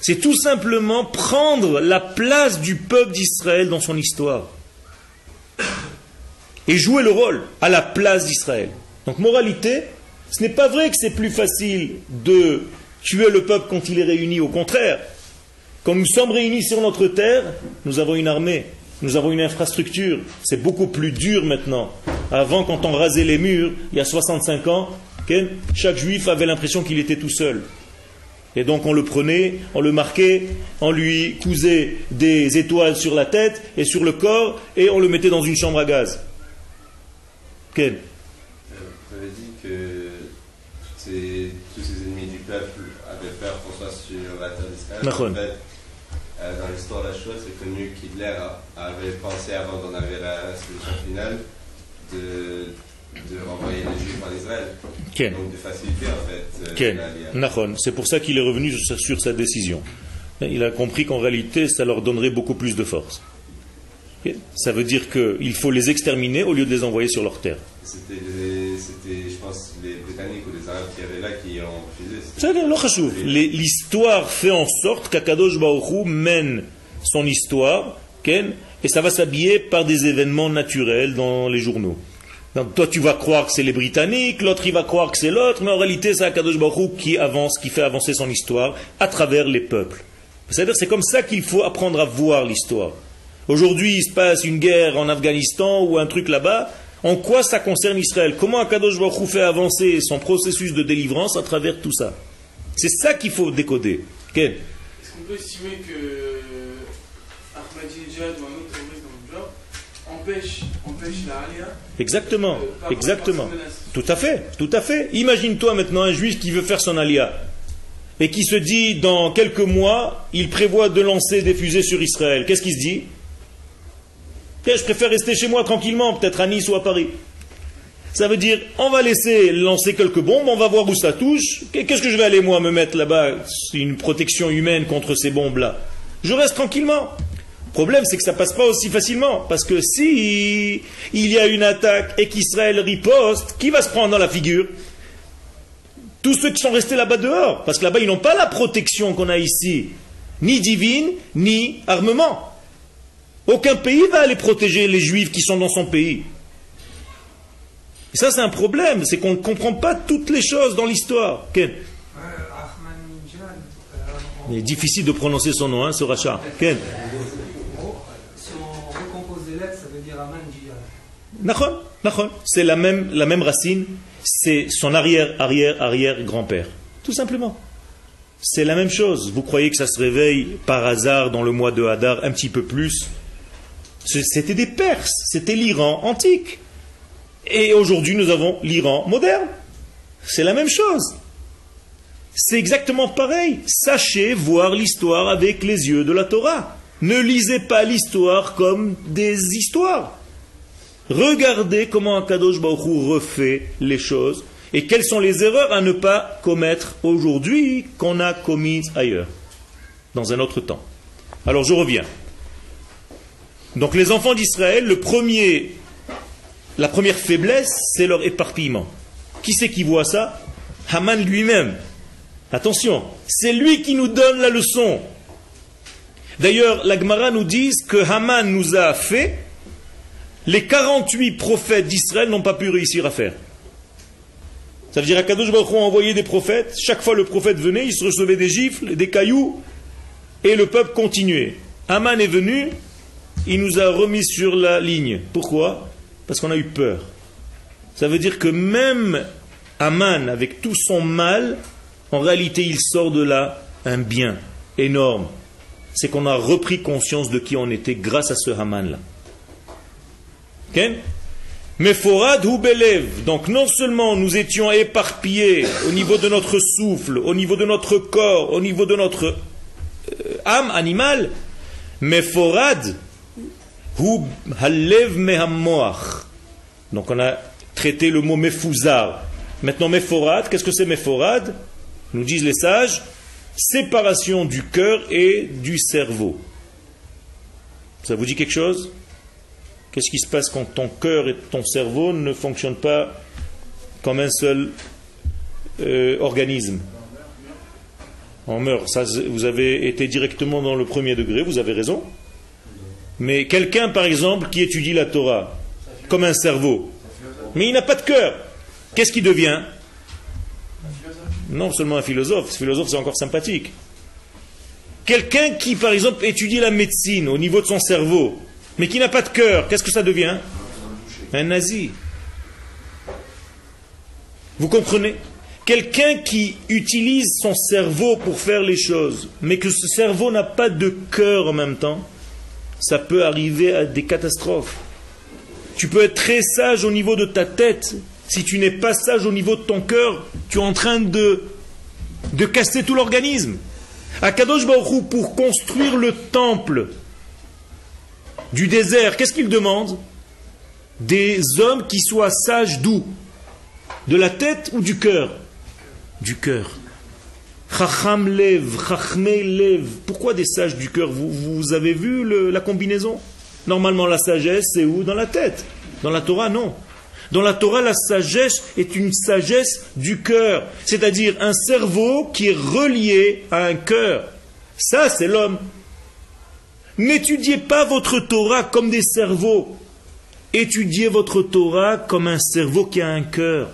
[SPEAKER 1] C'est tout simplement prendre la place du peuple d'Israël dans son histoire. Et jouer le rôle à la place d'Israël. Donc, moralité, ce n'est pas vrai que c'est plus facile de tuer le peuple quand il est réuni. Au contraire, quand nous sommes réunis sur notre terre, nous avons une armée, nous avons une infrastructure. C'est beaucoup plus dur maintenant. Avant, quand on rasait les murs, il y a 65 ans, chaque juif avait l'impression qu'il était tout seul. Et donc on le prenait, on le marquait, on lui cousait des étoiles sur la tête et sur le corps et on le mettait dans une chambre à gaz.
[SPEAKER 2] Ken Vous avez dit que tous ces ennemis du peuple avaient peur qu'on soit sur la terre d'Israël. Euh, dans l'histoire de la chose, c'est connu qu'Hitler avait pensé, avant d'en avoir la solution finale, de de renvoyer les Juifs en Israël. Donc de faciliter en fait.
[SPEAKER 1] Euh, C'est pour ça qu'il est revenu sur, sa décision. Il a compris qu'en réalité, ça leur donnerait beaucoup plus de force. Ça veut dire qu'il faut les exterminer au lieu de les envoyer sur leur terre.
[SPEAKER 2] C'était pense, les Britanniques ou les Arabes qui avaient là qui ont refusé.
[SPEAKER 1] L'histoire fait en sorte qu'Akadosh Baruch mène son histoire, Ken, et ça va s'habiller par des événements naturels dans les journaux. Donc toi tu vas croire que c'est les Britanniques, l'autre il va croire que c'est l'autre, mais en réalité c'est Akadosh Baruch qui avance, qui fait avancer son histoire à travers les peuples. C'est-à-dire c'est comme ça qu'il faut apprendre à voir l'histoire. Aujourd'hui il se passe une guerre en Afghanistan ou un truc là-bas, en quoi ça concerne Israël? Comment Akadosh Baruch fait avancer son processus de délivrance à travers tout ça? C'est ça qu'il faut décoder.
[SPEAKER 3] Est-ce qu'on peut estimer que Ahmadinejad ou un autre terroriste dans le genre empêche, empêche la alia
[SPEAKER 1] Exactement, exactement. Tout à fait, tout à fait. Imagine-toi maintenant un juif qui veut faire son alia et qui se dit dans quelques mois, il prévoit de lancer des fusées sur Israël. Qu'est-ce qu'il se dit? Je préfère rester chez moi tranquillement, peut-être à Nice ou à Paris. Ça veut dire, on va laisser lancer quelques bombes, on va voir où ça touche. Qu'est-ce que je vais aller moi me mettre là-bas Une protection humaine contre ces bombes-là? Je reste tranquillement. Le problème, c'est que ça passe pas aussi facilement. Parce que si il y a une attaque et qu'Israël riposte, qui va se prendre dans la figure? Tous ceux qui sont restés là-bas dehors. Parce que là-bas, ils n'ont pas la protection qu'on a ici. Ni divine, ni armement. Aucun pays va aller protéger les juifs qui sont dans son pays. Ça, c'est un problème, c'est qu'on ne comprend pas toutes les choses dans l'histoire. Ken Il est difficile de prononcer son nom, hein, ce rachat. Ken
[SPEAKER 4] Si
[SPEAKER 1] C'est la même, la même racine, c'est son arrière, arrière, arrière grand-père. Tout simplement. C'est la même chose. Vous croyez que ça se réveille par hasard dans le mois de Hadar un petit peu plus? C'était des Perses, c'était l'Iran antique. Et aujourd'hui, nous avons l'Iran moderne. C'est la même chose. C'est exactement pareil. Sachez voir l'histoire avec les yeux de la Torah. Ne lisez pas l'histoire comme des histoires. Regardez comment Akadosh Baruch refait les choses et quelles sont les erreurs à ne pas commettre aujourd'hui qu'on a commises ailleurs, dans un autre temps. Alors je reviens. Donc les enfants d'Israël, la première faiblesse, c'est leur éparpillement. Qui c'est qui voit ça? Haman lui-même. Attention, c'est lui qui nous donne la leçon. D'ailleurs, la Gemara nous dit que Haman nous a fait, les 48 prophètes d'Israël n'ont pas pu réussir à faire. Ça veut dire qu'Akadosh Baruch a envoyé des prophètes, chaque fois le prophète venait, il se recevait des gifles, des cailloux, et le peuple continuait. Haman est venu, il nous a remis sur la ligne. Pourquoi? Parce qu'on a eu peur. Ça veut dire que même Aman, avec tout son mal, en réalité, il sort de là un bien énorme. C'est qu'on a repris conscience de qui on était grâce à ce Haman-là. Mais Forad ou Belev, donc non seulement nous étions éparpillés au niveau de notre souffle, au niveau de notre corps, au niveau de notre euh, âme animale, mais Forad, donc on a traité le mot mefouzar. Maintenant meforad, qu'est-ce que c'est meforad? Nous disent les sages, séparation du cœur et du cerveau. Ça vous dit quelque chose? Qu'est-ce qui se passe quand ton cœur et ton cerveau ne fonctionnent pas comme un seul euh, organisme? On meurt. Vous avez été directement dans le premier degré, vous avez raison. Mais quelqu'un, par exemple, qui étudie la Torah, comme un cerveau, mais il n'a pas de cœur, qu'est-ce qu'il devient? Non seulement un philosophe, ce philosophe c'est encore sympathique. Quelqu'un qui, par exemple, étudie la médecine au niveau de son cerveau, mais qui n'a pas de cœur, qu'est-ce que ça devient? Un nazi. Vous comprenez? Quelqu'un qui utilise son cerveau pour faire les choses, mais que ce cerveau n'a pas de cœur en même temps, ça peut arriver à des catastrophes. Tu peux être très sage au niveau de ta tête. Si tu n'es pas sage au niveau de ton cœur, tu es en train de, de casser tout l'organisme. Akadosh Baruch pour construire le temple du désert, qu'est-ce qu'il demande? Des hommes qui soient sages d'où? De la tête ou du cœur? Du cœur. Chacham lev, chachme lev. Pourquoi des sages du cœur? Vous, vous, avez vu la combinaison? Normalement, la sagesse, c'est où? Dans la tête. Dans la Torah, non. Dans la Torah, la sagesse est une sagesse du cœur, c'est-à-dire un cerveau qui est relié à un cœur. Ça, c'est l'homme. N'étudiez pas votre Torah comme des cerveaux. Étudiez votre Torah comme un cerveau qui a un cœur.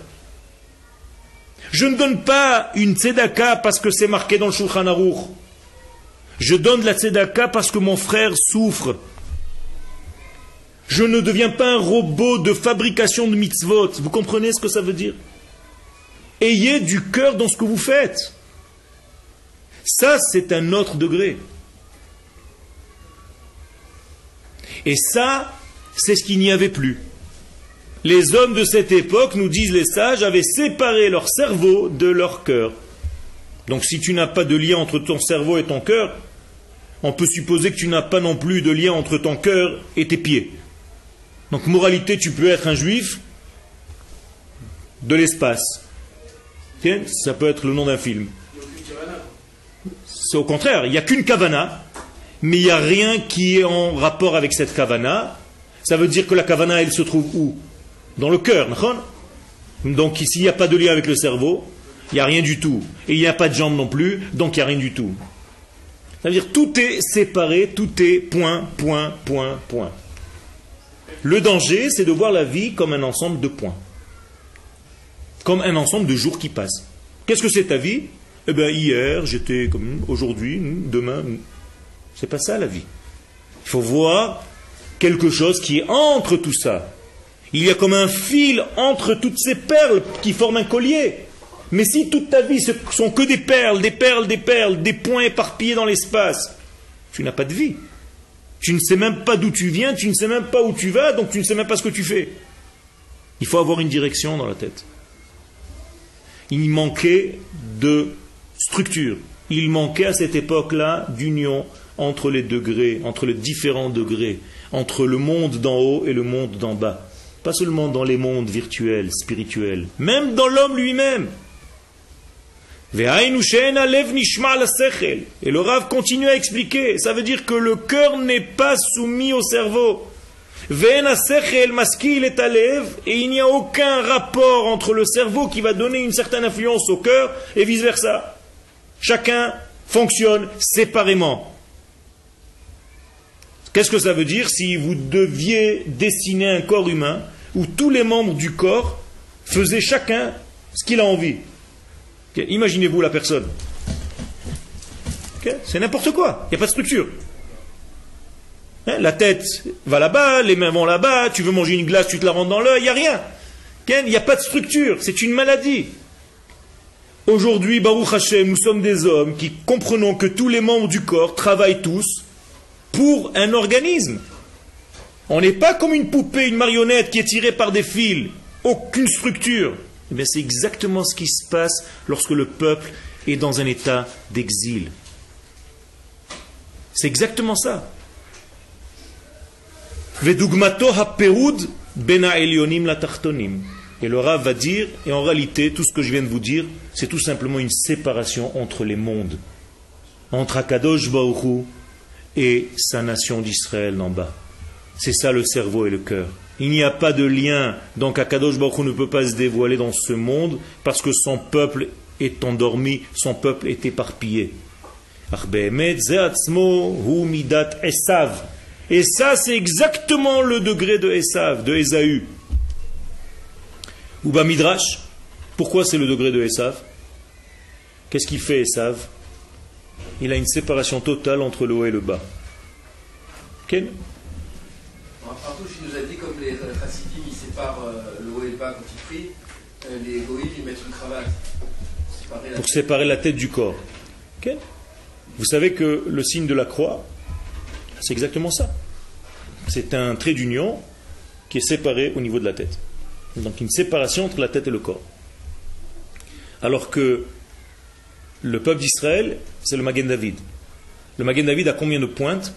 [SPEAKER 1] Je ne donne pas une tzedaka parce que c'est marqué dans le Shulchan. Je donne la tzedaka parce que mon frère souffre. Je ne deviens pas un robot de fabrication de mitzvot. Vous comprenez ce que ça veut dire? Ayez du cœur dans ce que vous faites. Ça, c'est un autre degré. Et ça, c'est ce qu'il n'y avait plus. Les hommes de cette époque, nous disent les sages, avaient séparé leur cerveau de leur cœur. Donc si tu n'as pas de lien entre ton cerveau et ton cœur, on peut supposer que tu n'as pas non plus de lien entre ton cœur et tes pieds. Donc moralité, tu peux être un juif de l'espace. Ça peut être le nom d'un film. C'est au contraire, il n'y a qu'une kavana, mais il n'y a rien qui est en rapport avec cette kavana. Ça veut dire que la kavana, elle se trouve où? Dans le cœur. Donc s'il n'y a pas de lien avec le cerveau, il n'y a rien du tout. Et il n'y a pas de jambes non plus, donc il n'y a rien du tout. Ça veut dire tout est séparé, tout est point, point, point, point. Le danger, c'est de voir la vie comme un ensemble de points. Comme un ensemble de jours qui passent. Qu'est-ce que c'est ta vie? Eh bien, hier, j'étais comme aujourd'hui, demain. C'est pas ça la vie. Il faut voir quelque chose qui est entre tout ça. Il y a comme un fil entre toutes ces perles qui forment un collier. Mais si toute ta vie ce sont que des perles, des perles, des perles, des points éparpillés dans l'espace, tu n'as pas de vie. Tu ne sais même pas d'où tu viens, tu ne sais même pas où tu vas, donc tu ne sais même pas ce que tu fais. Il faut avoir une direction dans la tête. Il manquait de structure. Il manquait à cette époque-là d'union entre les degrés, entre les différents degrés, entre le monde d'en haut et le monde d'en bas. Pas seulement dans les mondes virtuels, spirituels, même dans l'homme lui-même. Et le Rav continue à expliquer. Ça veut dire que le cœur n'est pas soumis au cerveau. Et il n'y a aucun rapport entre le cerveau qui va donner une certaine influence au cœur et vice-versa. Chacun fonctionne séparément. Qu'est-ce que ça veut dire si vous deviez dessiner un corps humain où tous les membres du corps faisaient chacun ce qu'il a envie? Imaginez-vous la personne. C'est n'importe quoi. Il n'y a pas de structure. Hein, la tête va là-bas, les mains vont là-bas, tu veux manger une glace, tu te la rentres dans l'œil, il n'y a rien. Il n'y a pas de structure, c'est une maladie. Aujourd'hui, Baruch Hashem, nous sommes des hommes qui comprenons que tous les membres du corps travaillent tous pour un organisme. On n'est pas comme une poupée, une marionnette qui est tirée par des fils, aucune structure. Mais eh c'est exactement ce qui se passe lorsque le peuple est dans un état d'exil. C'est exactement ça. bena Et le Rav va dire, et en réalité, tout ce que je viens de vous dire, c'est tout simplement une séparation entre les mondes, entre Akadosh Baruch et sa nation d'Israël en bas. C'est ça le cerveau et le cœur. Il n'y a pas de lien, donc Akadosh Baruch ne peut pas se dévoiler dans ce monde parce que son peuple est endormi, son peuple est éparpillé. Et ça, c'est exactement le degré de Esav, de Esaü. Ou Midrash, pourquoi c'est le degré de Esav? Qu'est-ce qu'il fait Esav? Il a une séparation totale entre le haut et le bas. Ken
[SPEAKER 5] nous a dit comme les chassidim ils séparent euh, le haut et le bas quand ils prient, euh, les goïms ils mettent une cravate.
[SPEAKER 1] Pour séparer la tête du corps. Vous savez que le signe de la croix, c'est exactement ça. C'est un trait d'union qui est séparé au niveau de la tête. Donc une séparation entre la tête et le corps. Alors que le peuple d'Israël, c'est le Magen David. Le Magen David a combien de pointes?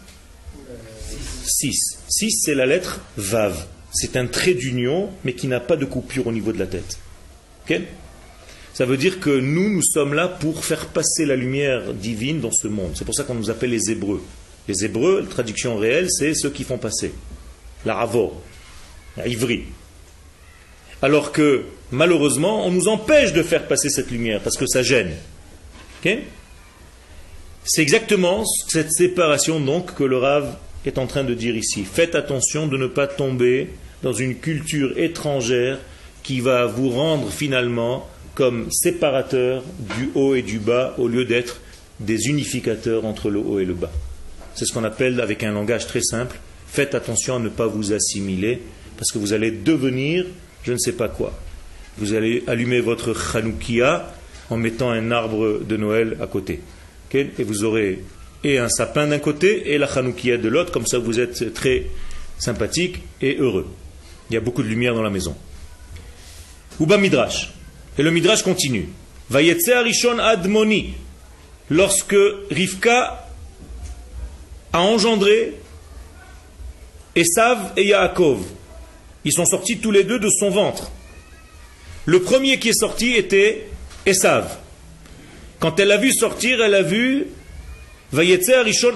[SPEAKER 1] 6. 6, c'est la lettre Vav. C'est un trait d'union, mais qui n'a pas de coupure au niveau de la tête. Ça veut dire que nous, nous sommes là pour faire passer la lumière divine dans ce monde. C'est pour ça qu'on nous appelle les Hébreux. Les Hébreux, traduction réelle, c'est ceux qui font passer. La Ravo, la Ivri. Alors que, malheureusement, on nous empêche de faire passer cette lumière parce que ça gêne. C'est exactement cette séparation que le Rav est en train de dire ici. Faites attention de ne pas tomber dans une culture étrangère qui va vous rendre finalement comme séparateur du haut et du bas au lieu d'être des unificateurs entre le haut et le bas. C'est ce qu'on appelle avec un langage très simple, faites attention à ne pas vous assimiler parce que vous allez devenir je ne sais pas quoi. Vous allez allumer votre Hanoukia en mettant un arbre de Noël à côté. et vous aurez et un sapin d'un côté et la Hanoukia de l'autre, comme ça vous êtes très sympathique et heureux. Il y a beaucoup de lumière dans la maison. Uba Midrash. Et le Midrash continue. Vayetse Arishon Admoni. Lorsque Rivka a engendré Esav et Yaakov, ils sont sortis tous les deux de son ventre. Le premier qui est sorti était Esav. Quand elle l'a vu sortir, elle a vu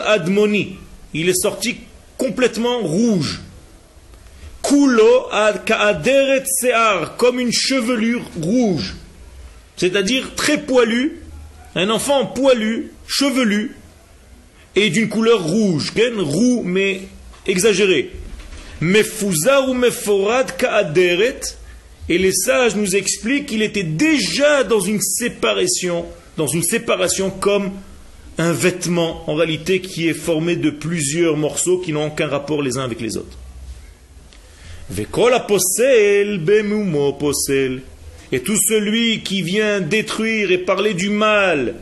[SPEAKER 1] Admoni. Il est sorti complètement rouge. Kulo ka'aderet se'ar, comme une chevelure rouge. C'est-à-dire très poilu, un enfant poilu, chevelu, et d'une couleur rouge, roux mais exagéré. Mefuza ou meforad ka'aderet, et les sages nous expliquent qu'il était déjà dans une séparation, dans une séparation comme un vêtement en réalité qui est formé de plusieurs morceaux qui n'ont aucun rapport les uns avec les autres. Et tout celui qui vient détruire et parler du mal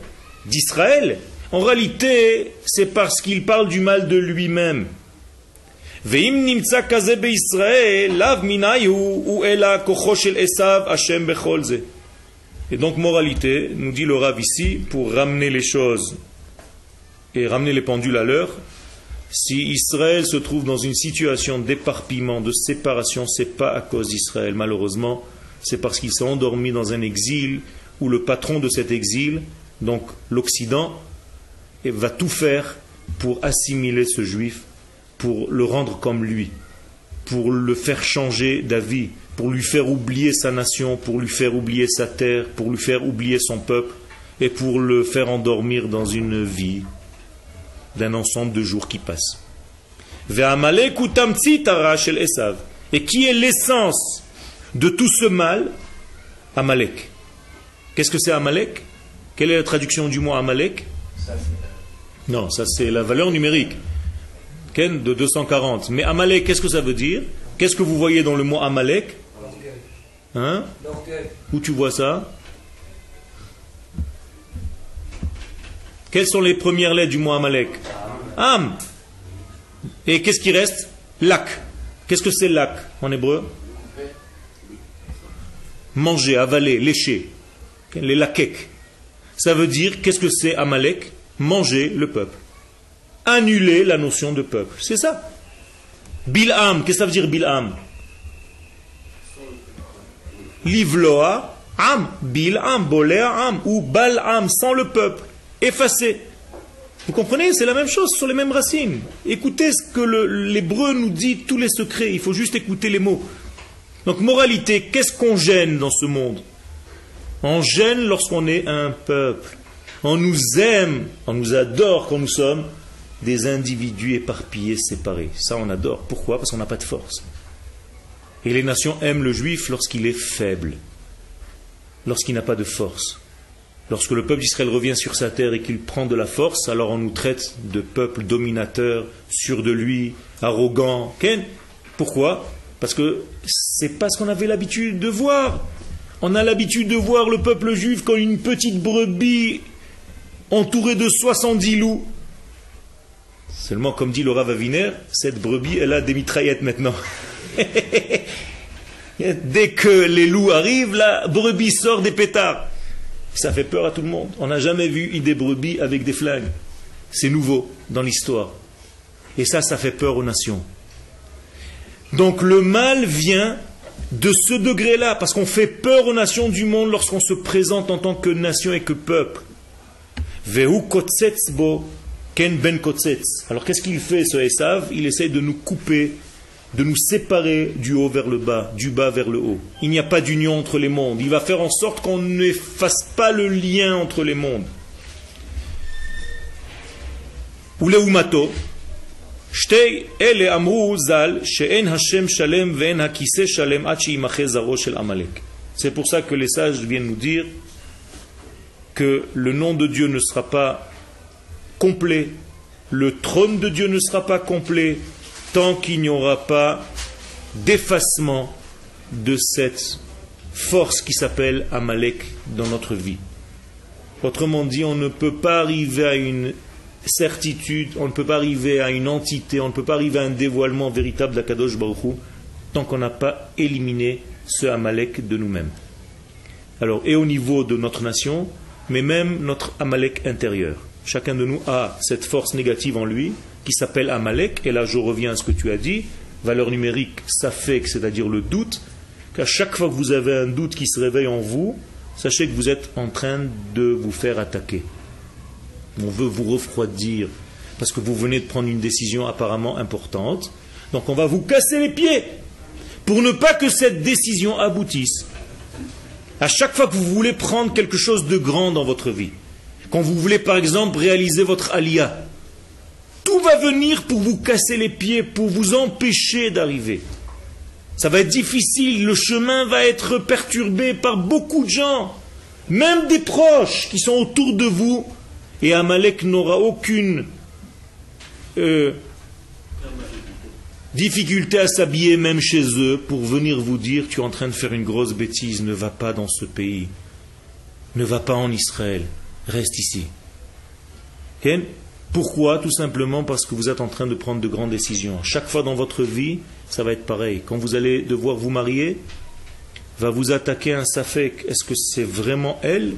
[SPEAKER 1] d'Israël, en réalité, c'est parce qu'il parle du mal de lui-même. Et donc, moralité, nous dit le Rav ici, pour ramener les choses et ramener les pendules à l'heure, si Israël se trouve dans une situation d'éparpillement, de séparation, c'est pas à cause d'Israël, malheureusement, c'est parce qu'il s'est endormi dans un exil où le patron de cet exil, donc l'Occident, va tout faire pour assimiler ce juif, pour le rendre comme lui, pour le faire changer d'avis, pour lui faire oublier sa nation, pour lui faire oublier sa terre, pour lui faire oublier son peuple, et pour le faire endormir dans une vie d'un ensemble de jours qui passent. Et qui est l'essence de tout ce mal? Amalek. Qu'est-ce que c'est Amalek? Quelle est la traduction du mot Amalek? Non, ça c'est la valeur numérique de 240. Mais Amalek, qu'est-ce que ça veut dire? Qu'est-ce que vous voyez dans le mot Amalek? Hein? Où tu vois ça? Quelles sont les premières lettres du mot Amalek? Am. Et qu'est-ce qui reste? Lac. Qu'est-ce que c'est lac en hébreu? Manger, avaler, lécher. Les lakek. Ça veut dire, qu'est-ce que c'est Amalek? Manger le peuple. Annuler la notion de peuple. C'est ça. Bil'am, qu'est-ce que ça veut dire Bil'am? Livloa, am, Bil'am, Bolea, am, ou Bal'am, sans le peuple effacé. Vous comprenez? C'est la même chose, sont les mêmes racines. Écoutez ce que l'hébreu nous dit, tous les secrets, il faut juste écouter les mots. Donc moralité, qu'est-ce qu'on gêne dans ce monde? On gêne lorsqu'on est un peuple. On nous aime, on nous adore quand nous sommes des individus éparpillés, séparés. Ça, on adore. Pourquoi? Parce qu'on n'a pas de force. Et les nations aiment le juif lorsqu'il est faible, lorsqu'il n'a pas de force. Lorsque le peuple d'Israël revient sur sa terre et qu'il prend de la force, alors on nous traite de peuple dominateur, sûr de lui, arrogant. Pourquoi? Parce que c'est pas ce qu'on avait l'habitude de voir. On a l'habitude de voir le peuple juif comme une petite brebis entourée de 70 loups. Seulement, comme dit le Rav Aviner, cette brebis, elle a des mitraillettes maintenant. <laughs> Dès que les loups arrivent, la brebis sort des pétards. Ça fait peur à tout le monde. On n'a jamais vu des brebis avec des flingues. C'est nouveau dans l'histoire. Et ça, ça fait peur aux nations. Donc le mal vient de ce degré-là, parce qu'on fait peur aux nations du monde lorsqu'on se présente en tant que nation et que peuple. ken ben Alors qu'est-ce qu'il fait ce Esav Il essaie de nous couper de nous séparer du haut vers le bas, du bas vers le haut. Il n'y a pas d'union entre les mondes. Il va faire en sorte qu'on ne fasse pas le lien entre les mondes. ולעומתו, שתי אלה אמרו ז"ל שאין השם שלם ואין הכיסא שלם עד שימחה זרעו של עמלק. C'est pour ça que les sages viennent nous dire que le nom de Dieu ne sera pas complet, le trône de Dieu ne sera pas complet tant qu'il n'y aura pas d'effacement de cette force qui s'appelle Amalek dans notre vie. Autrement dit, on ne peut pas arriver à une certitude, on ne peut pas arriver à une entité, on ne peut pas arriver à un dévoilement véritable d'Akadosh Baruch Hu tant qu'on n'a pas éliminé ce Amalek de nous-mêmes. Alors, et au niveau de notre nation, mais même notre Amalek intérieur. Chacun de nous a cette force négative en lui qui s'appelle Amalek, et là je reviens à ce que tu as dit, valeur numérique, ça fait c'est-à-dire le doute, qu'à chaque fois que vous avez un doute qui se réveille en vous, sachez que vous êtes en train de vous faire attaquer. On veut vous refroidir parce que vous venez de prendre une décision apparemment importante. Donc on va vous casser les pieds pour ne pas que cette décision aboutisse. À chaque fois que vous voulez prendre quelque chose de grand dans votre vie, quand vous voulez par exemple réaliser votre alia, tout va venir pour vous casser les pieds, pour vous empêcher d'arriver. Ça va être difficile, le chemin va être perturbé par beaucoup de gens, même des proches qui sont autour de vous, et Amalek n'aura aucune euh, difficulté à s'habiller même chez eux pour venir vous dire tu es en train de faire une grosse bêtise, ne va pas dans ce pays, ne va pas en Israël, reste ici. Pourquoi Tout simplement parce que vous êtes en train de prendre de grandes décisions. Chaque fois dans votre vie, ça va être pareil. Quand vous allez devoir vous marier, va vous attaquer un safek. Est-ce que c'est vraiment elle?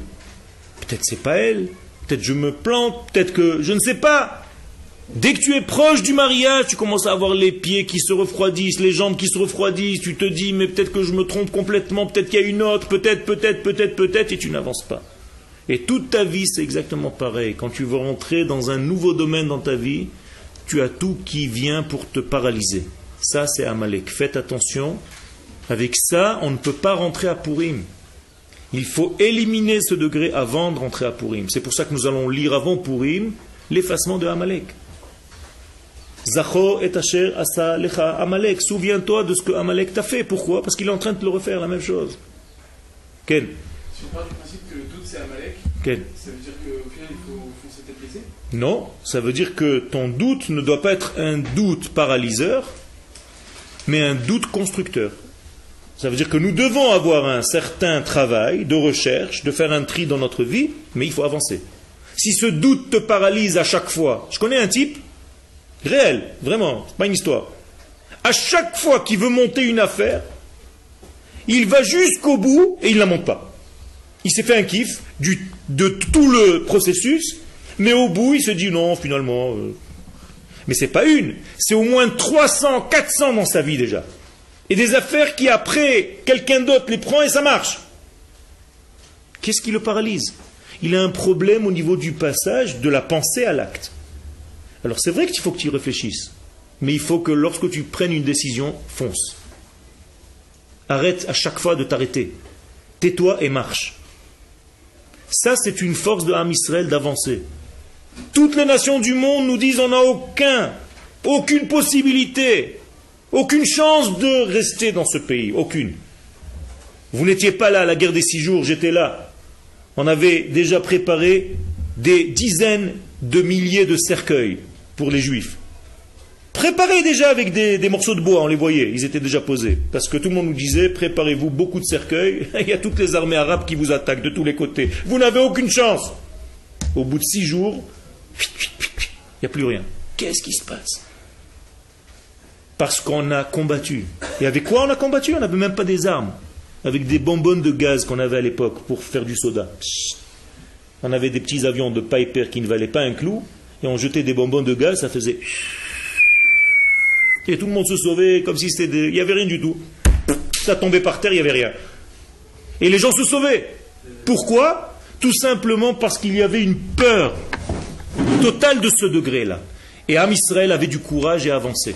[SPEAKER 1] Peut-être c'est pas elle. Peut-être je me plante. Peut-être que je ne sais pas. Dès que tu es proche du mariage, tu commences à avoir les pieds qui se refroidissent, les jambes qui se refroidissent, tu te dis mais peut-être que je me trompe complètement, peut-être qu'il y a une autre, peut-être, peut-être, peut-être, peut-être, et tu n'avances pas. Et toute ta vie, c'est exactement pareil. Quand tu veux rentrer dans un nouveau domaine dans ta vie, tu as tout qui vient pour te paralyser. Ça, c'est Amalek. Faites attention. Avec ça, on ne peut pas rentrer à Purim. Il faut éliminer ce degré avant de rentrer à Purim. C'est pour ça que nous allons lire avant Purim l'effacement de Amalek. Zachor et Asher asa lecha Amalek. Souviens-toi de ce que Amalek t'a fait. Pourquoi? Parce qu'il est en train de le refaire, la même chose. Ken
[SPEAKER 3] Si on part du principe que le doute c'est Amalek,
[SPEAKER 1] Ken
[SPEAKER 3] ça veut dire qu'au final il faut foncer tête baissée
[SPEAKER 1] Non, ça veut dire que ton doute ne doit pas être un doute paralyseur, mais un doute constructeur. Ça veut dire que nous devons avoir un certain travail de recherche, de faire un tri dans notre vie, mais il faut avancer. Si ce doute te paralyse à chaque fois, je connais un type, réel, vraiment, c'est pas une histoire. À chaque fois qu'il veut monter une affaire, il va jusqu'au bout et il ne la monte pas. Il s'est fait un kiff de tout le processus, mais au bout, il se dit non, finalement. euh. Mais c'est pas une, c'est au moins 300, 400 dans sa vie déjà. Et des affaires qui après, quelqu'un d'autre les prend et ça marche. Qu'est-ce qui le paralyse? Il a un problème au niveau du passage de la pensée à l'acte. Alors c'est vrai qu'il faut que tu y réfléchisses, mais il faut que lorsque tu prennes une décision, fonce. Arrête à chaque fois de t'arrêter. Tais-toi et marche. Ça, c'est une force de Ham Israël d'avancer. Toutes les nations du monde nous disent on n'a aucun, aucune possibilité, aucune chance de rester dans ce pays. Aucune. Vous n'étiez pas là à la guerre des six jours, j'étais là. On avait déjà préparé des dizaines de milliers de cercueils pour les juifs. Préparés déjà avec des, morceaux de bois, on les voyait, ils étaient déjà posés. Parce que tout le monde nous disait, préparez-vous beaucoup de cercueils, <laughs> il y a toutes les armées arabes qui vous attaquent de tous les côtés. Vous n'avez aucune chance. Au bout de six jours, il n'y a plus rien. Qu'est-ce qui se passe? Parce qu'on a combattu. Et avec quoi on a combattu? On n'avait même pas des armes. Avec des bonbonnes de gaz qu'on avait à l'époque pour faire du soda. On avait des petits avions de Piper qui ne valaient pas un clou, et on jetait des bonbonnes de gaz, ça faisait... Et tout le monde se sauvait comme si c'était... des- Il n'y avait rien du tout. Ça tombait par terre, il n'y avait rien. Et les gens se sauvaient. Pourquoi? Tout simplement parce qu'il y avait une peur totale de ce degré-là. Et Am Israël avait du courage et avançait.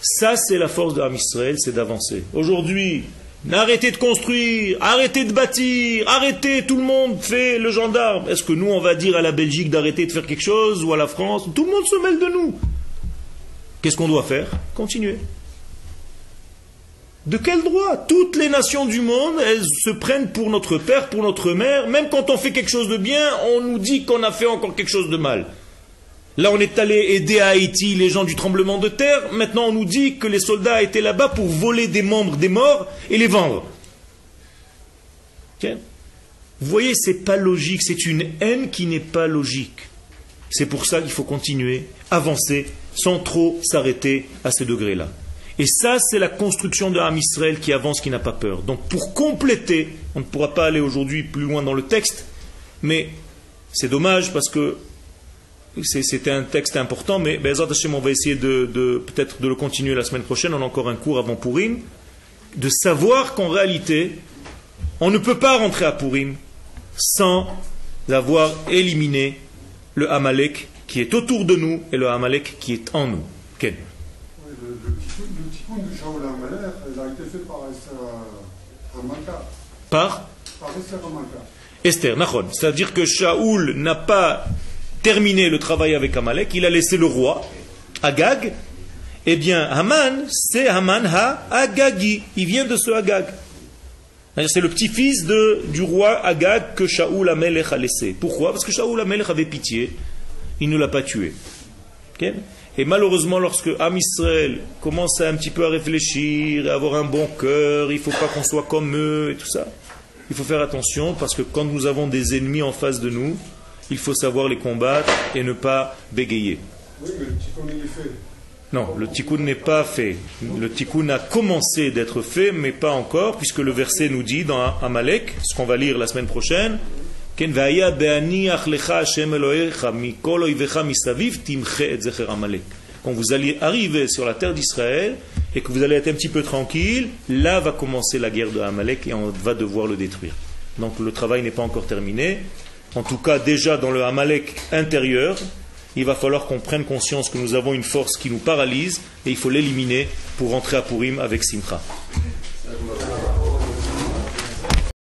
[SPEAKER 1] Ça, c'est la force de Israël, c'est d'avancer. Aujourd'hui, arrêtez de construire, arrêtez de bâtir, arrêtez, tout le monde fait le gendarme. Est-ce que nous, on va dire à la Belgique d'arrêter de faire quelque chose ou à la France? Tout le monde se mêle de nous. Qu'est-ce qu'on doit faire? Continuer. De quel droit Toutes les nations du monde, elles se prennent pour notre père, pour notre mère? Même quand on fait quelque chose de bien, on nous dit qu'on a fait encore quelque chose de mal. Là, on est allé aider à Haïti les gens du tremblement de terre. Maintenant, on nous dit que les soldats étaient là-bas pour voler des membres des morts et les vendre. Vous voyez, c'est pas logique. C'est une haine qui n'est pas logique. C'est pour ça qu'il faut continuer, avancer, sans trop s'arrêter à ce degré-là. Et ça, c'est la construction de Ham Israël qui avance, qui n'a pas peur. Donc, pour compléter, on ne pourra pas aller aujourd'hui plus loin dans le texte, mais c'est dommage parce que c'était un texte important, mais Hashem, on va essayer de, peut-être de le continuer la semaine prochaine. On a encore un cours avant Purim. De savoir qu'en réalité, on ne peut pas rentrer à Purim sans avoir éliminé le Amalek qui est autour de nous et le Amalek qui est en nous.
[SPEAKER 6] Ken. le, le tikkun de Shaul Amalek, il a été fait par Esther Ramalka.
[SPEAKER 1] Par
[SPEAKER 6] Par Esther Ramalka.
[SPEAKER 1] Esther, C'est-à-dire que Shaoul n'a pas terminé le travail avec Amalek, il a laissé le roi, Agag. Eh bien, Haman, c'est Haman ha-Agagi. Il vient de ce Agag. C'est le petit-fils du roi Agag que Shaoul Amelech a laissé. Pourquoi? Parce que Shaoul Amelech avait pitié. Il ne l'a pas tué. et malheureusement, lorsque Am Israël commence un petit peu à réfléchir, à avoir un bon cœur, il ne faut pas qu'on soit comme eux et tout ça. Il faut faire attention parce que quand nous avons des ennemis en face de nous, il faut savoir les combattre et ne pas bégayer.
[SPEAKER 6] Oui, mais le tikkun est fait.
[SPEAKER 1] Non, le tikkun n'est pas fait. Le tikkun a commencé d'être fait, mais pas encore, puisque le verset nous dit dans Amalek, ce qu'on va lire la semaine prochaine, quand vous allez arriver sur la terre d'Israël et que vous allez être un petit peu tranquille, là va commencer la guerre de Amalek et on va devoir le détruire. Donc le travail n'est pas encore terminé en tout cas déjà dans le Amalek intérieur, il va falloir qu'on prenne conscience que nous avons une force qui nous paralyse et il faut l'éliminer pour rentrer à Purim avec Simcha.